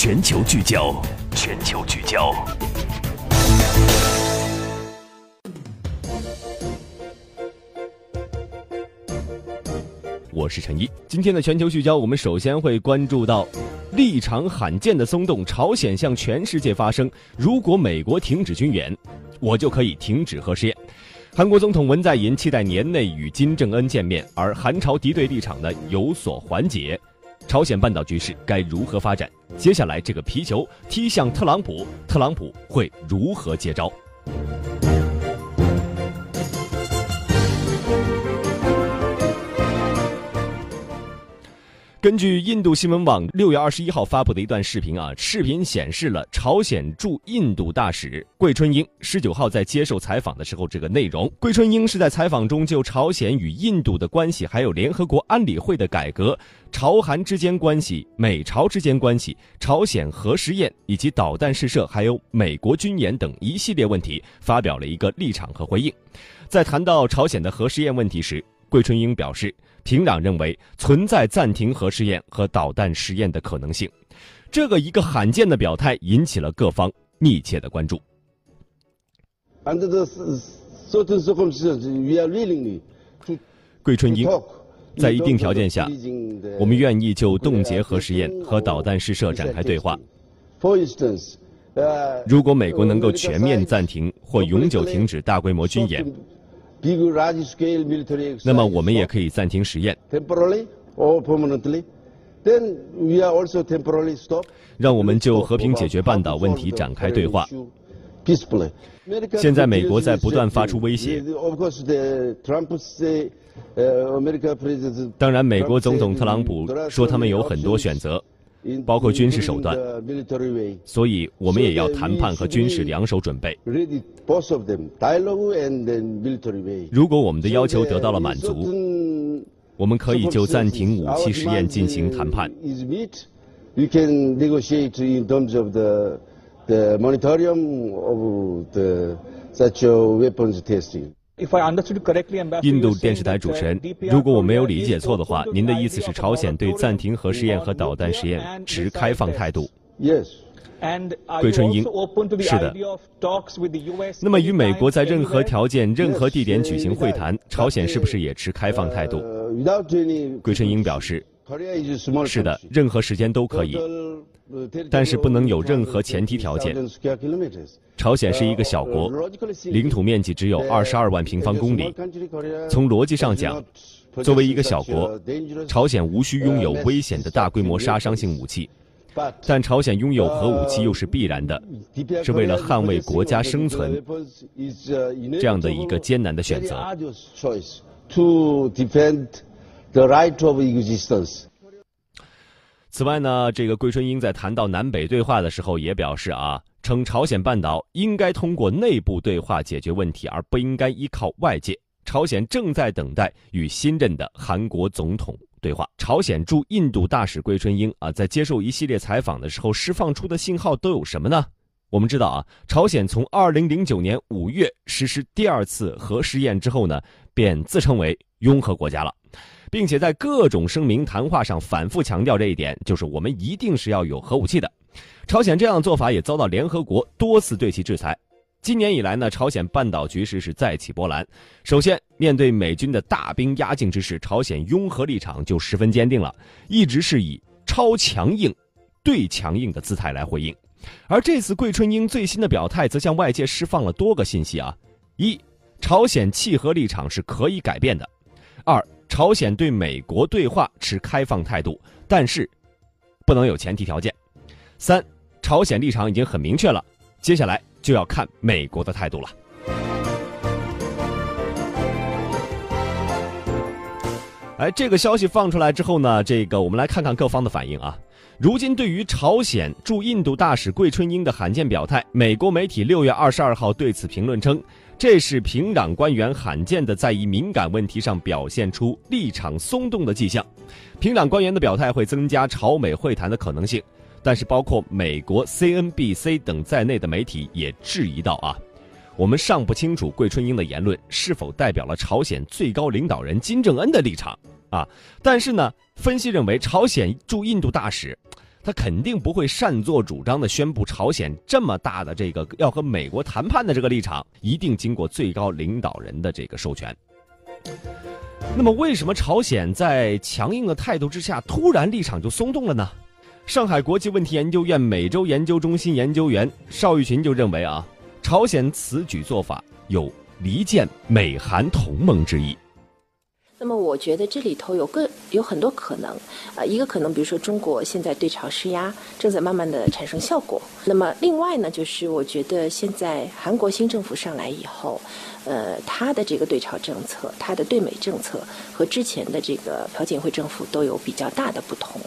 全球聚焦，全球聚焦。我是陈一，今天的全球聚焦，我们首先会关注到立场罕见的松动，朝鲜向全世界发声：如果美国停止军援，我就可以停止核试验。韩国总统文在寅期待年内与金正恩见面，而韩朝敌对立场呢有所缓解。朝鲜半岛局势该如何发展？接下来这个皮球踢向特朗普，特朗普会如何接招？根据印度新闻网六月二十一号发布的一段视频啊，视频显示了朝鲜驻印度大使桂春英十九号在接受采访的时候，这个内容。桂春英是在采访中就朝鲜与印度的关系，还有联合国安理会的改革、朝韩之间关系、美朝之间关系、朝鲜核试验以及导弹试射，还有美国军演等一系列问题，发表了一个立场和回应。在谈到朝鲜的核试验问题时，桂春英表示。平壤认为存在暂停核试验和导弹实验的可能性，这个一个罕见的表态引起了各方密切的关注。桂春英在一定条件下，我们愿意就冻结核试验和导弹试射展开对话。如果美国能够全面暂停或永久停止大规模军演。那么我们也可以暂停实验，让我们就和平解决半岛问题展开对话。现在美国在不断发出威胁。当然，美国总统特朗普说他们有很多选择。包括军事手段，所以我们也要谈判和军事两手准备。如果我们的要求得到了满足，我们可以就暂停武器实验进行谈判。印度电视台主持人，如果我没有理解错的话，您的意思是朝鲜对暂停核试验和导弹实验持开放态度？Yes。桂春英，是的。那么与美国在任何条件、任何地点举行会谈，朝鲜是不是也持开放态度？桂春英表示，是的，任何时间都可以。但是不能有任何前提条件。朝鲜是一个小国，领土面积只有二十二万平方公里。从逻辑上讲，作为一个小国，朝鲜无需拥有危险的大规模杀伤性武器。但朝鲜拥有核武器又是必然的，是为了捍卫国家生存这样的一个艰难的选择。The right of existence 此外呢，这个桂春英在谈到南北对话的时候也表示啊，称朝鲜半岛应该通过内部对话解决问题，而不应该依靠外界。朝鲜正在等待与新任的韩国总统对话。朝鲜驻印度大使桂春英啊，在接受一系列采访的时候释放出的信号都有什么呢？我们知道啊，朝鲜从二零零九年五月实施第二次核试验之后呢，便自称为拥核国家了。并且在各种声明谈话上反复强调这一点，就是我们一定是要有核武器的。朝鲜这样的做法也遭到联合国多次对其制裁。今年以来呢，朝鲜半岛局势是再起波澜。首先，面对美军的大兵压境之势，朝鲜拥核立场就十分坚定了，一直是以超强硬、对强硬的姿态来回应。而这次桂春英最新的表态，则向外界释放了多个信息啊：一，朝鲜弃核立场是可以改变的；二。朝鲜对美国对话持开放态度，但是不能有前提条件。三，朝鲜立场已经很明确了，接下来就要看美国的态度了。哎，这个消息放出来之后呢，这个我们来看看各方的反应啊。如今，对于朝鲜驻印度大使桂春英的罕见表态，美国媒体六月二十二号对此评论称。这是平壤官员罕见的在一敏感问题上表现出立场松动的迹象。平壤官员的表态会增加朝美会谈的可能性，但是包括美国 CNBC 等在内的媒体也质疑到啊，我们尚不清楚桂春英的言论是否代表了朝鲜最高领导人金正恩的立场啊。但是呢，分析认为朝鲜驻印度大使。他肯定不会擅作主张的宣布朝鲜这么大的这个要和美国谈判的这个立场，一定经过最高领导人的这个授权。那么，为什么朝鲜在强硬的态度之下，突然立场就松动了呢？上海国际问题研究院美洲研究中心研究员邵玉群就认为啊，朝鲜此举做法有离间美韩同盟之意。那么我觉得这里头有个有很多可能，啊，一个可能，比如说中国现在对朝施压正在慢慢的产生效果。那么另外呢，就是我觉得现在韩国新政府上来以后，呃，他的这个对朝政策，他的对美政策和之前的这个朴槿惠政府都有比较大的不同。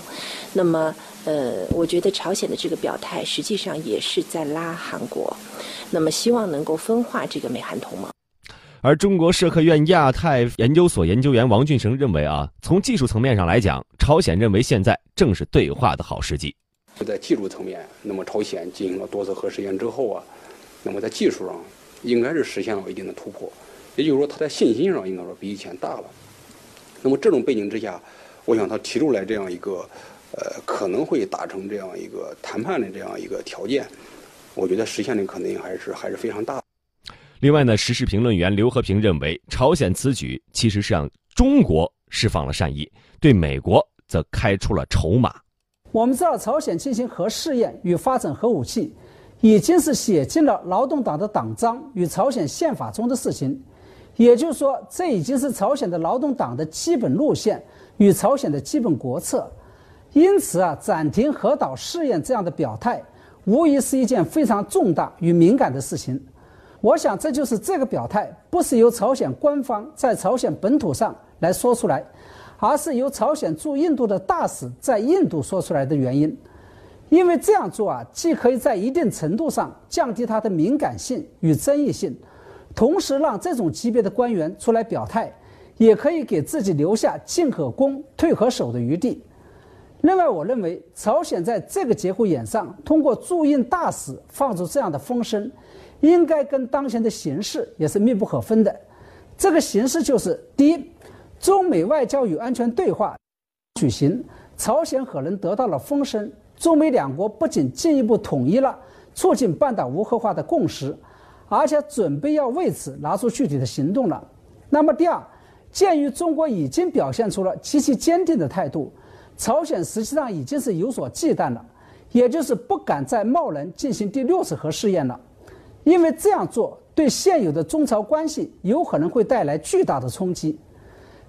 那么，呃，我觉得朝鲜的这个表态实际上也是在拉韩国，那么希望能够分化这个美韩同盟。而中国社科院亚太研究所研究员王俊成认为啊，从技术层面上来讲，朝鲜认为现在正是对话的好时机。在技术层面，那么朝鲜进行了多次核试验之后啊，那么在技术上应该是实现了一定的突破，也就是说，他在信心上应该说比以前大了。那么这种背景之下，我想他提出来这样一个，呃，可能会达成这样一个谈判的这样一个条件，我觉得实现的可能性还是还是非常大。另外呢，时事评论员刘和平认为，朝鲜此举其实是让中国释放了善意，对美国则开出了筹码。我们知道，朝鲜进行核试验与发展核武器，已经是写进了劳动党的党章与朝鲜宪法中的事情，也就是说，这已经是朝鲜的劳动党的基本路线与朝鲜的基本国策。因此啊，暂停核导试验这样的表态，无疑是一件非常重大与敏感的事情。我想，这就是这个表态不是由朝鲜官方在朝鲜本土上来说出来，而是由朝鲜驻印度的大使在印度说出来的原因。因为这样做啊，既可以在一定程度上降低它的敏感性与争议性，同时让这种级别的官员出来表态，也可以给自己留下进可攻、退可守的余地。另外，我认为朝鲜在这个节骨眼上通过驻印大使放出这样的风声。应该跟当前的形势也是密不可分的。这个形势就是：第一，中美外交与安全对话举行，朝鲜可能得到了风声，中美两国不仅进一步统一了促进半岛无核化的共识，而且准备要为此拿出具体的行动了。那么，第二，鉴于中国已经表现出了极其坚定的态度，朝鲜实际上已经是有所忌惮了，也就是不敢再贸然进行第六次核试验了。因为这样做对现有的中朝关系有可能会带来巨大的冲击，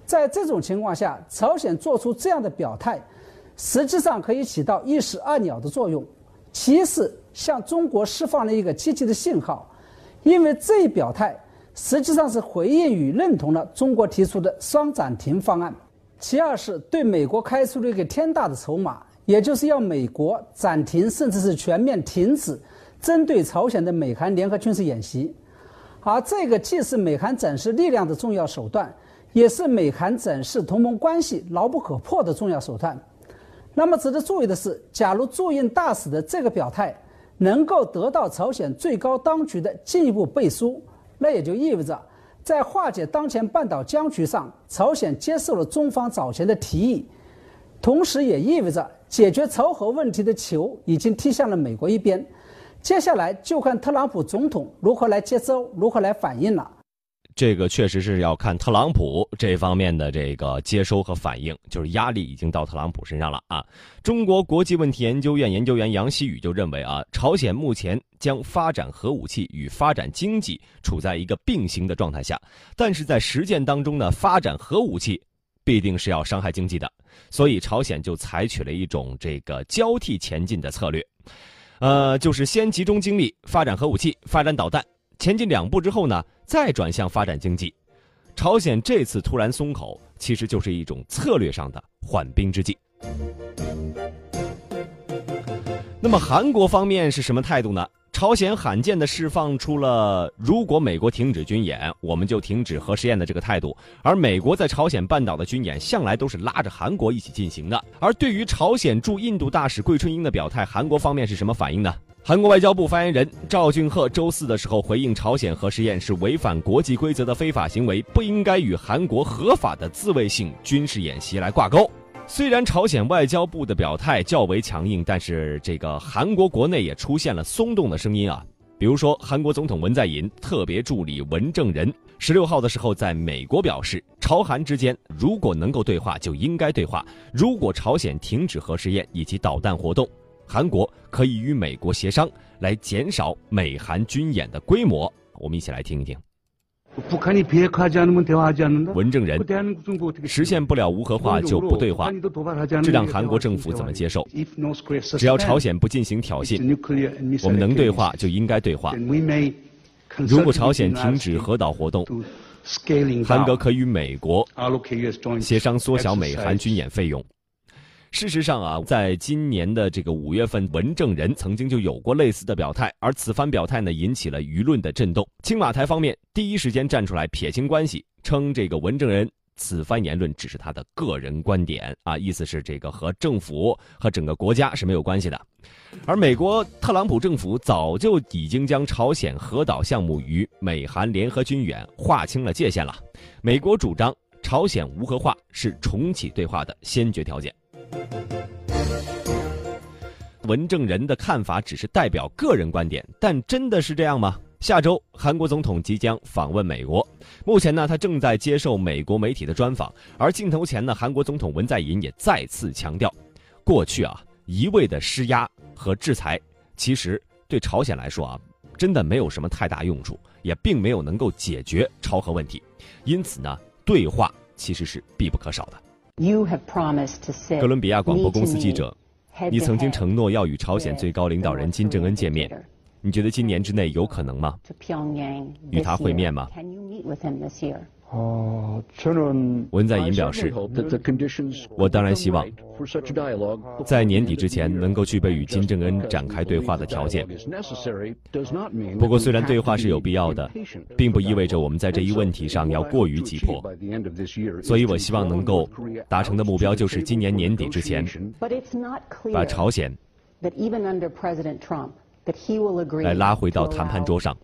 在这种情况下，朝鲜做出这样的表态，实际上可以起到一石二鸟的作用。其次，向中国释放了一个积极的信号，因为这一表态实际上是回应与认同了中国提出的双暂停方案。其二是对美国开出了一个天大的筹码，也就是要美国暂停甚至是全面停止。针对朝鲜的美韩联合军事演习，而这个既是美韩展示力量的重要手段，也是美韩展示同盟关系牢不可破的重要手段。那么值得注意的是，假如驻印大使的这个表态能够得到朝鲜最高当局的进一步背书，那也就意味着，在化解当前半岛僵局上，朝鲜接受了中方早前的提议，同时也意味着解决朝核问题的球已经踢向了美国一边。接下来就看特朗普总统如何来接招，如何来反应了。这个确实是要看特朗普这方面的这个接收和反应，就是压力已经到特朗普身上了啊。中国国际问题研究院研究员杨希宇就认为啊，朝鲜目前将发展核武器与发展经济处在一个并行的状态下，但是在实践当中呢，发展核武器必定是要伤害经济的，所以朝鲜就采取了一种这个交替前进的策略。呃，就是先集中精力发展核武器、发展导弹，前进两步之后呢，再转向发展经济。朝鲜这次突然松口，其实就是一种策略上的缓兵之计。那么韩国方面是什么态度呢？朝鲜罕见的释放出了，如果美国停止军演，我们就停止核试验的这个态度。而美国在朝鲜半岛的军演向来都是拉着韩国一起进行的。而对于朝鲜驻印度大使桂春英的表态，韩国方面是什么反应呢？韩国外交部发言人赵俊赫周四的时候回应，朝鲜核试验是违反国际规则的非法行为，不应该与韩国合法的自卫性军事演习来挂钩。虽然朝鲜外交部的表态较为强硬，但是这个韩国国内也出现了松动的声音啊。比如说，韩国总统文在寅特别助理文正仁十六号的时候在美国表示，朝韩之间如果能够对话，就应该对话。如果朝鲜停止核试验以及导弹活动，韩国可以与美国协商来减少美韩军演的规模。我们一起来听一听。文正人实现不了无核化就不对话，这让韩国政府怎么接受？只要朝鲜不进行挑衅，我们能对话就应该对话。如果朝鲜停止核导活动，韩国可与美国协商缩小美韩军演费用。事实上啊，在今年的这个五月份，文正人曾经就有过类似的表态，而此番表态呢，引起了舆论的震动。青瓦台方面第一时间站出来撇清关系，称这个文正人此番言论只是他的个人观点啊，意思是这个和政府和整个国家是没有关系的。而美国特朗普政府早就已经将朝鲜核导项目与美韩联合军演划清了界限了。美国主张朝鲜无核化是重启对话的先决条件。文正人的看法只是代表个人观点，但真的是这样吗？下周韩国总统即将访问美国，目前呢，他正在接受美国媒体的专访。而镜头前呢，韩国总统文在寅也再次强调，过去啊一味的施压和制裁，其实对朝鲜来说啊，真的没有什么太大用处，也并没有能够解决朝核问题。因此呢，对话其实是必不可少的。哥伦比亚广播公司记者，你曾经承诺要与朝鲜最高领导人金正恩见面，你觉得今年之内有可能吗？与他会面吗？文在寅表示：“我当然希望在年底之前能够具备与金正恩展开对话的条件。不过，虽然对话是有必要的，并不意味着我们在这一问题上要过于急迫。所以我希望能够达成的目标就是今年年底之前把朝鲜来拉回到谈判桌上。”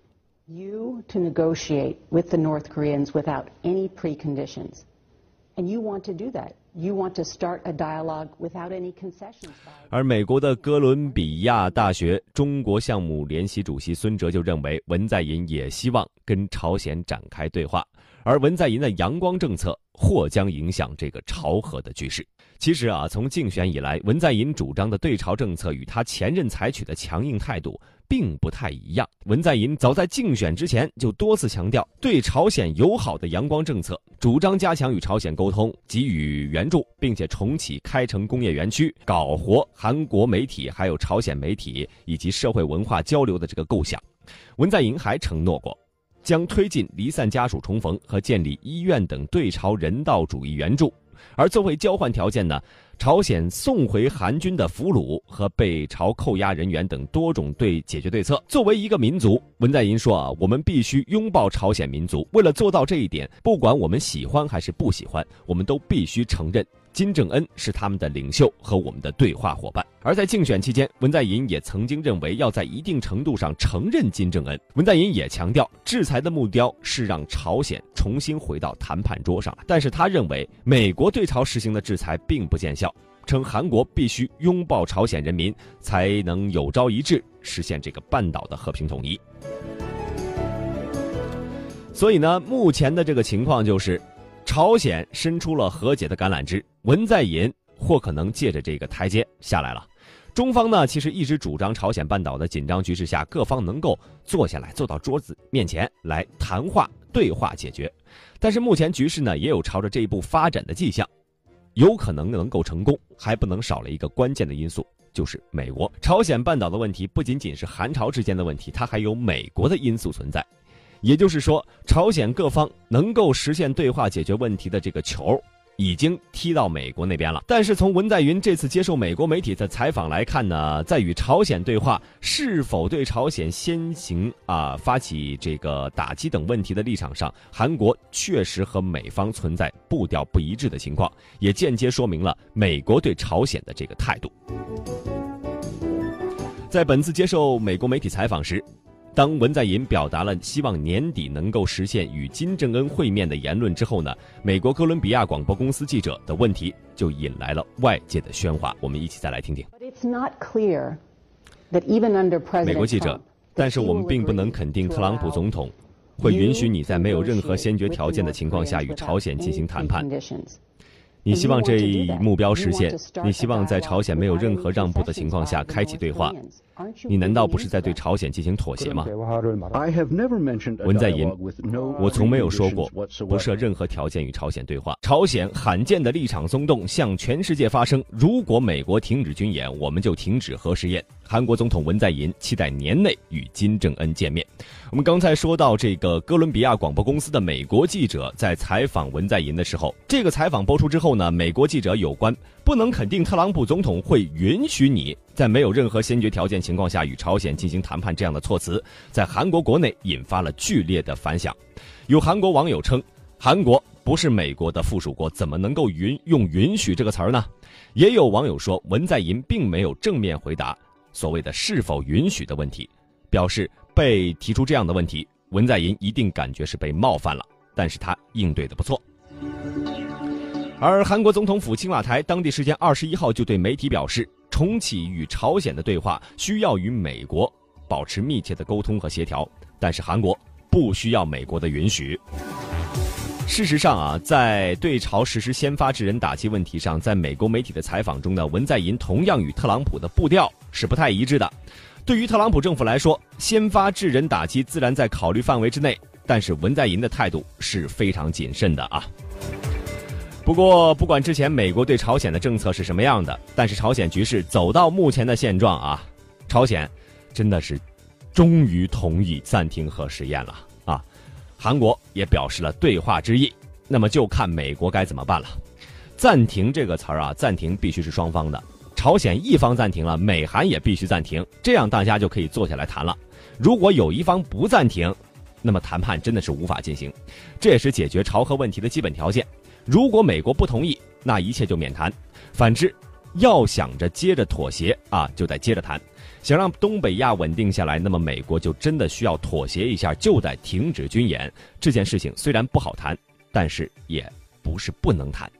You to negotiate with the North Koreans without any preconditions. And you want to do that. You want to start a dialogue without any concessions. 而美国的哥伦比亚大学中国项目联席主席孙哲就认为，文在寅也希望跟朝鲜展开对话，而文在寅的阳光政策或将影响这个朝核的局势。其实啊，从竞选以来，文在寅主张的对朝政策与他前任采取的强硬态度。并不太一样。文在寅早在竞选之前就多次强调对朝鲜友好的阳光政策，主张加强与朝鲜沟通，给予援助，并且重启开城工业园区，搞活韩国媒体、还有朝鲜媒体以及社会文化交流的这个构想。文在寅还承诺过，将推进离散家属重逢和建立医院等对朝人道主义援助。而作为交换条件呢，朝鲜送回韩军的俘虏和被朝扣押人员等多种对解决对策。作为一个民族，文在寅说啊，我们必须拥抱朝鲜民族。为了做到这一点，不管我们喜欢还是不喜欢，我们都必须承认。金正恩是他们的领袖和我们的对话伙伴，而在竞选期间，文在寅也曾经认为要在一定程度上承认金正恩。文在寅也强调，制裁的目标是让朝鲜重新回到谈判桌上，但是他认为美国对朝实行的制裁并不见效，称韩国必须拥抱朝鲜人民，才能有朝一日实现这个半岛的和平统一。所以呢，目前的这个情况就是。朝鲜伸出了和解的橄榄枝，文在寅或可能借着这个台阶下来了。中方呢，其实一直主张朝鲜半岛的紧张局势下，各方能够坐下来，坐到桌子面前来谈话对话解决。但是目前局势呢，也有朝着这一步发展的迹象，有可能能够成功，还不能少了一个关键的因素，就是美国。朝鲜半岛的问题不仅仅是韩朝之间的问题，它还有美国的因素存在。也就是说，朝鲜各方能够实现对话解决问题的这个球，已经踢到美国那边了。但是从文在寅这次接受美国媒体的采访来看呢，在与朝鲜对话是否对朝鲜先行啊发起这个打击等问题的立场上，韩国确实和美方存在步调不一致的情况，也间接说明了美国对朝鲜的这个态度。在本次接受美国媒体采访时。当文在寅表达了希望年底能够实现与金正恩会面的言论之后呢，美国哥伦比亚广播公司记者的问题就引来了外界的喧哗。我们一起再来听听。美国记者，但是我们并不能肯定特朗普总统会允许你在没有任何先决条件的情况下与朝鲜进行谈判。你希望这一目标实现？你希望在朝鲜没有任何让步的情况下开启对话？你难道不是在对朝鲜进行妥协吗？文在寅，我从没有说过不设任何条件与朝鲜对话。朝鲜罕见的立场松动，向全世界发声：如果美国停止军演，我们就停止核试验。韩国总统文在寅期待年内与金正恩见面。我们刚才说到这个哥伦比亚广播公司的美国记者在采访文在寅的时候，这个采访播出之后呢，美国记者有关不能肯定特朗普总统会允许你在没有任何先决条件情况下与朝鲜进行谈判这样的措辞，在韩国国内引发了剧烈的反响。有韩国网友称，韩国不是美国的附属国，怎么能够允用允许这个词儿呢？也有网友说，文在寅并没有正面回答。所谓的是否允许的问题，表示被提出这样的问题，文在寅一定感觉是被冒犯了，但是他应对的不错。而韩国总统府青瓦台当地时间二十一号就对媒体表示，重启与朝鲜的对话需要与美国保持密切的沟通和协调，但是韩国不需要美国的允许。事实上啊，在对朝实施先发制人打击问题上，在美国媒体的采访中呢，文在寅同样与特朗普的步调是不太一致的。对于特朗普政府来说，先发制人打击自然在考虑范围之内，但是文在寅的态度是非常谨慎的啊。不过，不管之前美国对朝鲜的政策是什么样的，但是朝鲜局势走到目前的现状啊，朝鲜真的是终于同意暂停核试验了。韩国也表示了对话之意，那么就看美国该怎么办了。暂停这个词儿啊，暂停必须是双方的，朝鲜一方暂停了，美韩也必须暂停，这样大家就可以坐下来谈了。如果有一方不暂停，那么谈判真的是无法进行，这也是解决朝核问题的基本条件。如果美国不同意，那一切就免谈；反之，要想着接着妥协啊，就得接着谈。想让东北亚稳定下来，那么美国就真的需要妥协一下，就得停止军演。这件事情虽然不好谈，但是也不是不能谈。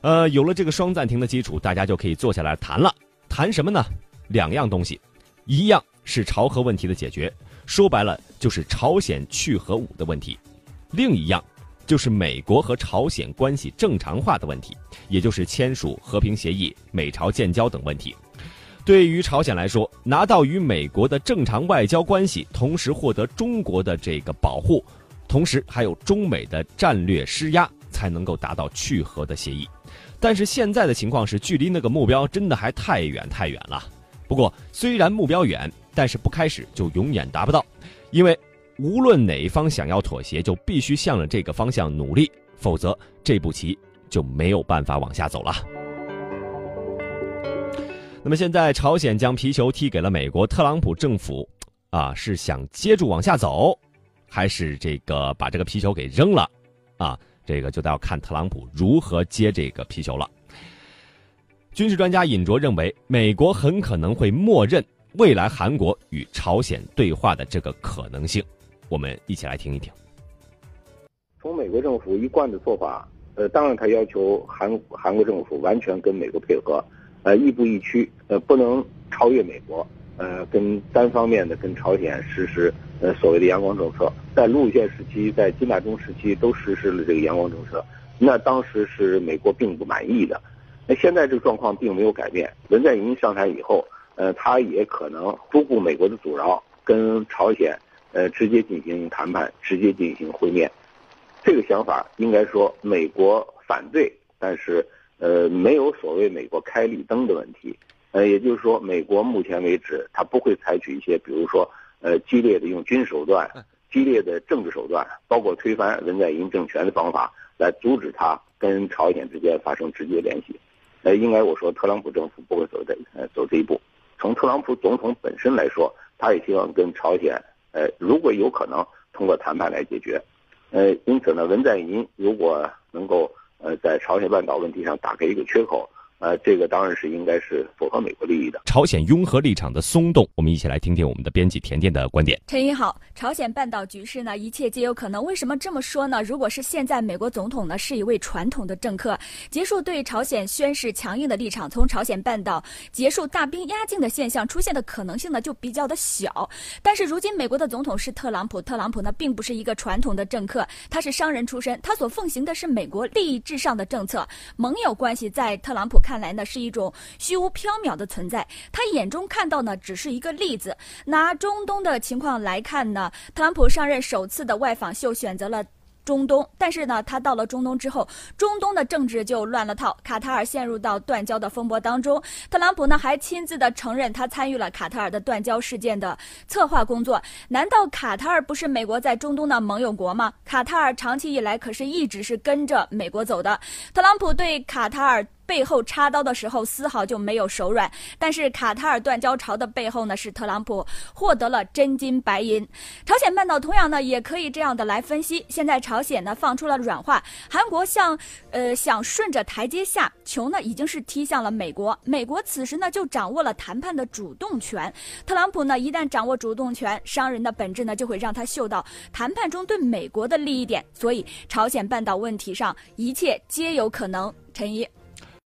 呃，有了这个双暂停的基础，大家就可以坐下来谈了。谈什么呢？两样东西，一样是朝核问题的解决，说白了就是朝鲜去核武的问题；另一样就是美国和朝鲜关系正常化的问题，也就是签署和平协议、美朝建交等问题。对于朝鲜来说，拿到与美国的正常外交关系，同时获得中国的这个保护，同时还有中美的战略施压，才能够达到去核的协议。但是现在的情况是，距离那个目标真的还太远太远了。不过，虽然目标远，但是不开始就永远达不到，因为无论哪一方想要妥协，就必须向着这个方向努力，否则这步棋就没有办法往下走了。那么现在，朝鲜将皮球踢给了美国，特朗普政府，啊，是想接住往下走，还是这个把这个皮球给扔了？啊，这个就得要看特朗普如何接这个皮球了。军事专家尹卓认为，美国很可能会默认未来韩国与朝鲜对话的这个可能性。我们一起来听一听。从美国政府一贯的做法，呃，当然他要求韩韩国政府完全跟美国配合。呃，亦步亦趋，呃，不能超越美国，呃，跟单方面的跟朝鲜实施呃所谓的阳光政策，在卢武铉时期，在金大中时期都实施了这个阳光政策，那当时是美国并不满意的，那现在这个状况并没有改变，文在寅上台以后，呃，他也可能不顾美国的阻挠，跟朝鲜呃直接进行谈判，直接进行会面，这个想法应该说美国反对，但是。呃，没有所谓美国开绿灯的问题，呃，也就是说，美国目前为止，他不会采取一些，比如说，呃，激烈的用军手段、激烈的政治手段，包括推翻文在寅政权的方法，来阻止他跟朝鲜之间发生直接联系。呃，应该我说，特朗普政府不会走这呃走这一步。从特朗普总统本身来说，他也希望跟朝鲜，呃，如果有可能通过谈判来解决。呃，因此呢，文在寅如果能够。呃，在朝鲜半岛问题上打开一个缺口，呃，这个当然是应该是符合美国利益的。朝鲜拥核立场的松动，我们一起来听听我们的编辑甜甜的观点。陈一好，朝鲜半岛局势呢，一切皆有可能。为什么这么说呢？如果是现在美国总统呢是一位传统的政客，结束对朝鲜宣示强硬的立场，从朝鲜半岛结束大兵压境的现象出现的可能性呢就比较的小。但是如今美国的总统是特朗普，特朗普呢并不是一个传统的政客，他是商人出身，他所奉行的是美国利益至上的政策，盟友关系在特朗普看来呢是一种。虚无缥缈的存在，他眼中看到呢，只是一个例子。拿中东的情况来看呢，特朗普上任首次的外访秀选择了。中东，但是呢，他到了中东之后，中东的政治就乱了套，卡塔尔陷入到断交的风波当中。特朗普呢还亲自的承认，他参与了卡塔尔的断交事件的策划工作。难道卡塔尔不是美国在中东的盟友国吗？卡塔尔长期以来可是一直是跟着美国走的。特朗普对卡塔尔背后插刀的时候，丝毫就没有手软。但是卡塔尔断交潮的背后呢，是特朗普获得了真金白银。朝鲜半岛同样呢，也可以这样的来分析。现在朝。鲜呢放出了软话，韩国向，呃想顺着台阶下，球呢已经是踢向了美国，美国此时呢就掌握了谈判的主动权。特朗普呢一旦掌握主动权，商人的本质呢就会让他嗅到谈判中对美国的利益点，所以朝鲜半岛问题上一切皆有可能。陈怡。